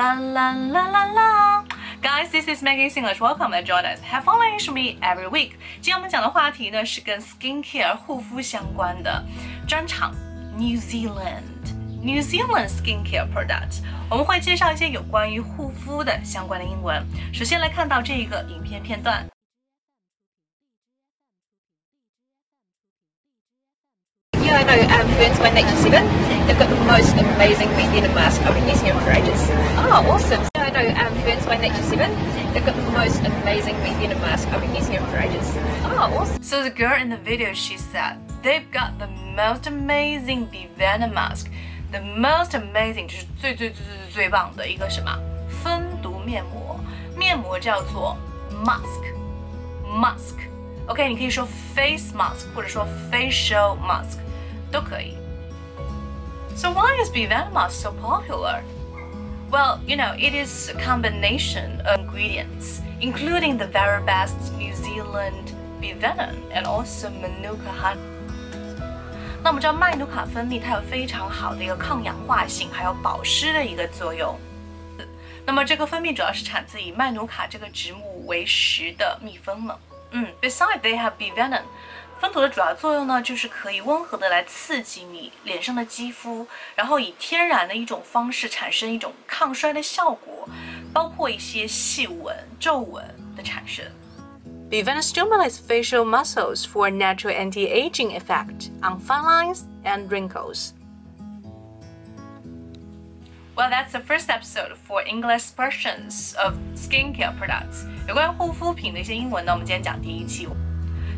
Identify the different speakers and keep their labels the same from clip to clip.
Speaker 1: 啦啦啦啦啦 Guys, this is Maggie English. Welcome and join us. Have fun with me every week. 今天我们讲的话题呢是跟 skincare 护肤相关的专场 New Zealand New Zealand skincare product.。我们会介绍一些有关于护肤的相关的英文。首先来看到这一个影片片段。
Speaker 2: Toronto um, Burns by Nature Seven. They've got the most amazing bee venom mask. I've been using it for ages. Oh, awesome. Toronto um, Burns by Nature Seven. They've got the most amazing bee venom mask. I've been using it for ages. Oh, awesome.
Speaker 1: So the girl in the video, she said, they've got the most amazing bee venom mask. The most amazing 就是最最最最最棒的一个什么蜂毒面膜，面膜叫做 mask mask。OK，你可以说 face mask mask，或者说 facial mask。都可以。So why is bee venom so popular? Well, you know, it is a combination of ingredients, including the very best New Zealand bee venom and also manuka honey. 那我们知道麦努卡蜂蜜它有非常好的一个抗氧化性，还有保湿的一个作用。那么这个蜂蜜主要是产自以麦努卡这个植物为食的蜜蜂了。嗯，Besides, they have bee venom. 分头的主要作用呢，就是可以温和的来刺激你脸上的肌肤，然后以天然的一种方式产生一种抗衰的效果，包括一些细纹、皱纹的产生。Bee venom stimulates facial muscles for natural anti-aging effect on fine lines and wrinkles. Well, that's the first episode for English versions of skincare products. 有关护肤品的一些英文呢，我们今天讲第一期。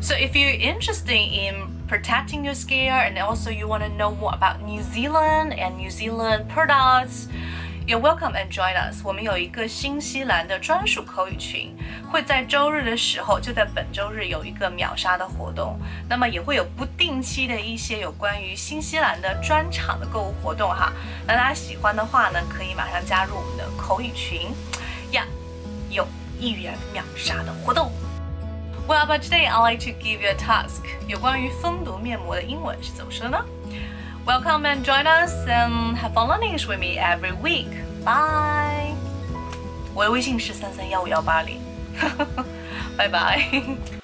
Speaker 1: So if you're interested in protecting your skin and also you want to know more about New Zealand and New Zealand products, you're welcome and join us. 我们有一个新西兰的专属口语群，会在周日的时候，就在本周日有一个秒杀的活动。那么也会有不定期的一些有关于新西兰的专场的购物活动哈。那大家喜欢的话呢，可以马上加入我们的口语群呀，有一元秒杀的活动。Well, but today I'd like to give you a task. 有关于蜂毒面膜的英文是怎么说呢？Welcome and join us and have fun learning with me every week. Bye. 我的微信是三三幺五幺八零，拜拜。